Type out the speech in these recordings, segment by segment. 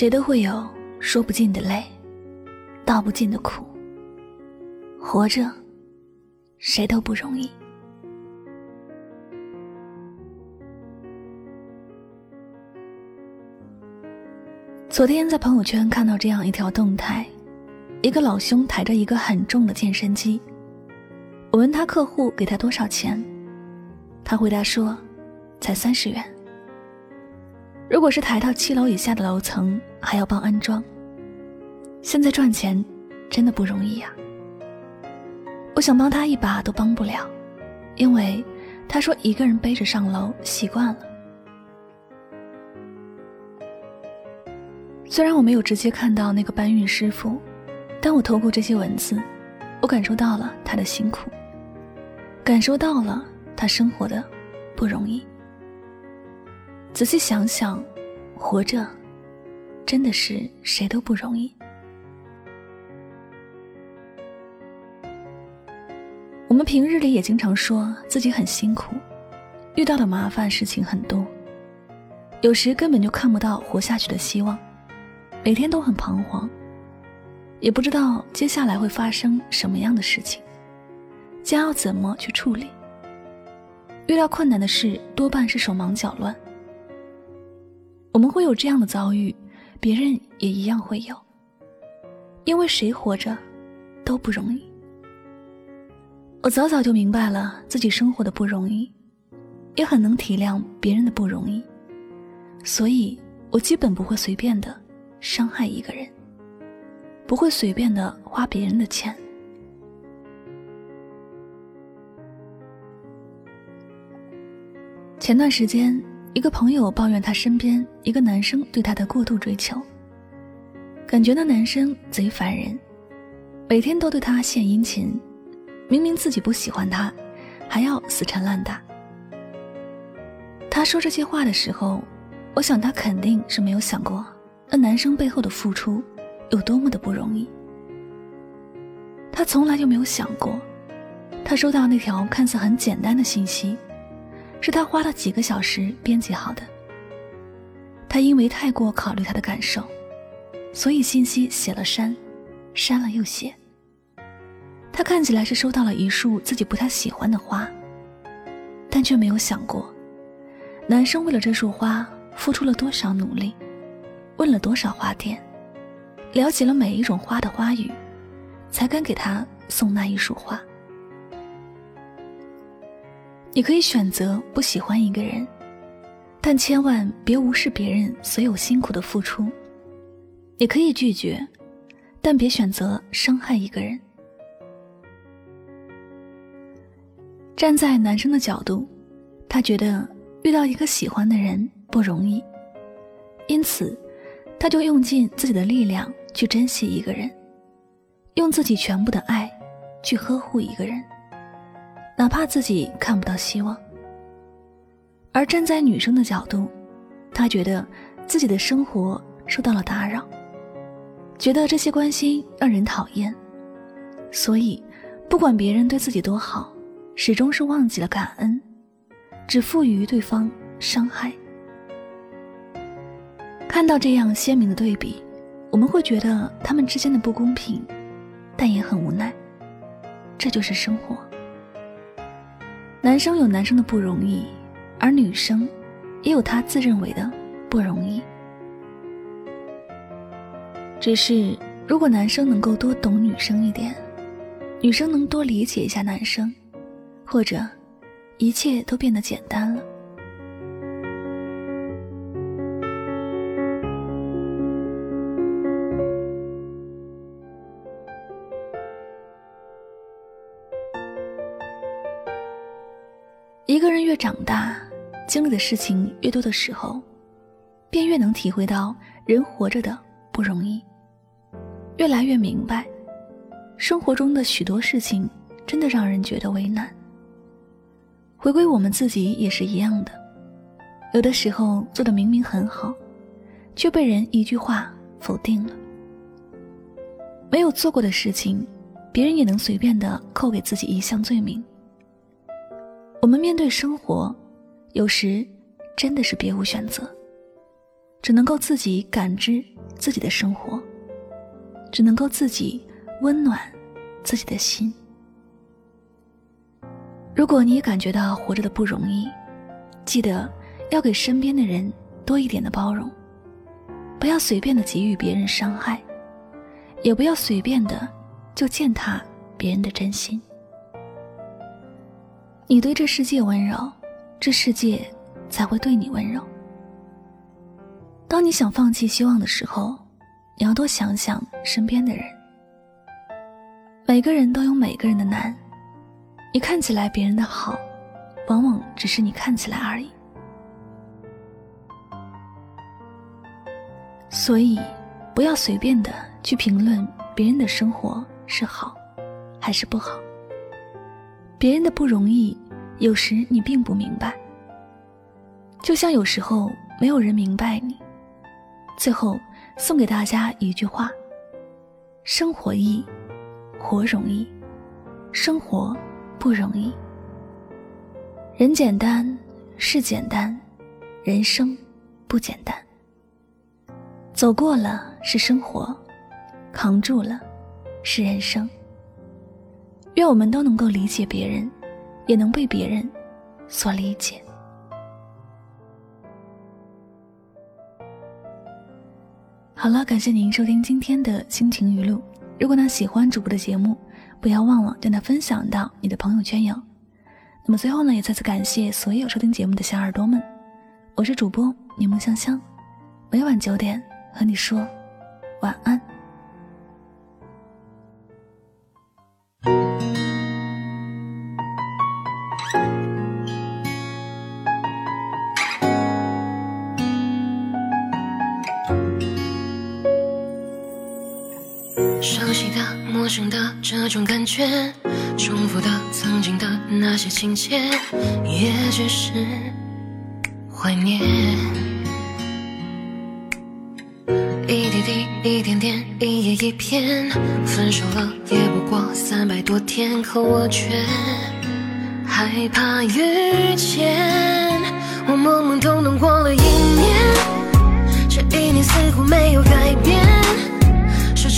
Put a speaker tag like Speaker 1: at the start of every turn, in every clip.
Speaker 1: 谁都会有说不尽的泪，道不尽的苦。活着，谁都不容易。昨天在朋友圈看到这样一条动态：一个老兄抬着一个很重的健身机，我问他客户给他多少钱，他回答说，才三十元。如果是抬到七楼以下的楼层，还要帮安装。现在赚钱真的不容易呀。我想帮他一把都帮不了，因为他说一个人背着上楼习惯了。虽然我没有直接看到那个搬运师傅，但我透过这些文字，我感受到了他的辛苦，感受到了他生活的不容易。仔细想想，活着真的是谁都不容易。我们平日里也经常说自己很辛苦，遇到的麻烦事情很多，有时根本就看不到活下去的希望，每天都很彷徨，也不知道接下来会发生什么样的事情，将要怎么去处理。遇到困难的事，多半是手忙脚乱。我们会有这样的遭遇，别人也一样会有。因为谁活着都不容易。我早早就明白了自己生活的不容易，也很能体谅别人的不容易，所以我基本不会随便的伤害一个人，不会随便的花别人的钱。前段时间。一个朋友抱怨他身边一个男生对他的过度追求，感觉那男生贼烦人，每天都对他献殷勤，明明自己不喜欢他，还要死缠烂打。他说这些话的时候，我想他肯定是没有想过那男生背后的付出有多么的不容易。他从来就没有想过，他收到那条看似很简单的信息。是他花了几个小时编辑好的。他因为太过考虑他的感受，所以信息写了删，删了又写。他看起来是收到了一束自己不太喜欢的花，但却没有想过，男生为了这束花付出了多少努力，问了多少花店，了解了每一种花的花语，才敢给他送那一束花。你可以选择不喜欢一个人，但千万别无视别人所有辛苦的付出。你可以拒绝，但别选择伤害一个人。站在男生的角度，他觉得遇到一个喜欢的人不容易，因此，他就用尽自己的力量去珍惜一个人，用自己全部的爱去呵护一个人。哪怕自己看不到希望，而站在女生的角度，她觉得自己的生活受到了打扰，觉得这些关心让人讨厌，所以不管别人对自己多好，始终是忘记了感恩，只赋予对方伤害。看到这样鲜明的对比，我们会觉得他们之间的不公平，但也很无奈，这就是生活。男生有男生的不容易，而女生也有她自认为的不容易。只是如果男生能够多懂女生一点，女生能多理解一下男生，或者一切都变得简单了。一个人越长大，经历的事情越多的时候，便越能体会到人活着的不容易。越来越明白，生活中的许多事情真的让人觉得为难。回归我们自己也是一样的，有的时候做的明明很好，却被人一句话否定了。没有做过的事情，别人也能随便的扣给自己一项罪名。我们面对生活，有时真的是别无选择，只能够自己感知自己的生活，只能够自己温暖自己的心。如果你也感觉到活着的不容易，记得要给身边的人多一点的包容，不要随便的给予别人伤害，也不要随便的就践踏别人的真心。你对这世界温柔，这世界才会对你温柔。当你想放弃希望的时候，你要多想想身边的人。每个人都有每个人的难，你看起来别人的好，往往只是你看起来而已。所以，不要随便的去评论别人的生活是好，还是不好。别人的不容易，有时你并不明白。就像有时候没有人明白你。最后送给大家一句话：生活易，活容易；生活不容易。人简单，事简单，人生不简单。走过了是生活，扛住了是人生。愿我们都能够理解别人，也能被别人所理解。好了，感谢您收听今天的心情语录。如果呢喜欢主播的节目，不要忘了将它分享到你的朋友圈哟。那么最后呢，也再次感谢所有收听节目的小耳朵们。我是主播柠檬香香，每晚九点和你说晚安。
Speaker 2: 陌生的这种感觉，重复的、曾经的那些情节，也只是怀念。一滴滴、一点点、一页一篇，分手了也不过三百多天，可我却害怕遇见。我懵懵懂懂过了一年，这一年似乎没有改变。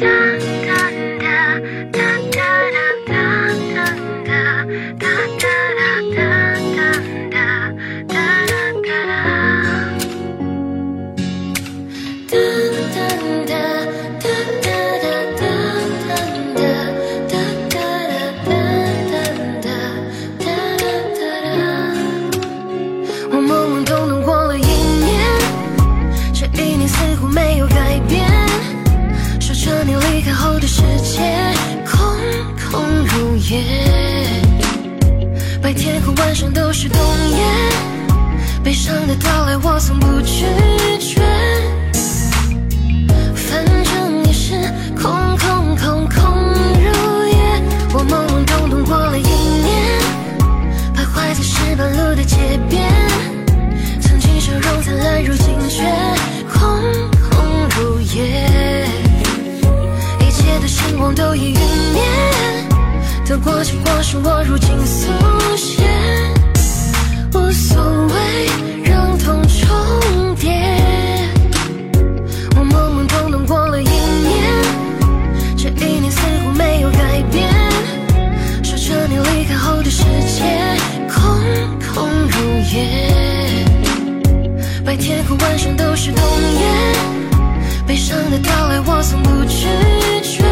Speaker 2: 淡淡的。白天和晚上都是冬夜，悲伤的到来我从不拒绝。过去过时，我如今速写，无所谓，让痛重叠。我懵懵懂懂过了一年，这一年似乎没有改变。说着你离开后的世界，空空如也。白天和晚上都是冬夜，悲伤的到来我从不拒绝。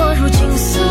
Speaker 2: 我如今思。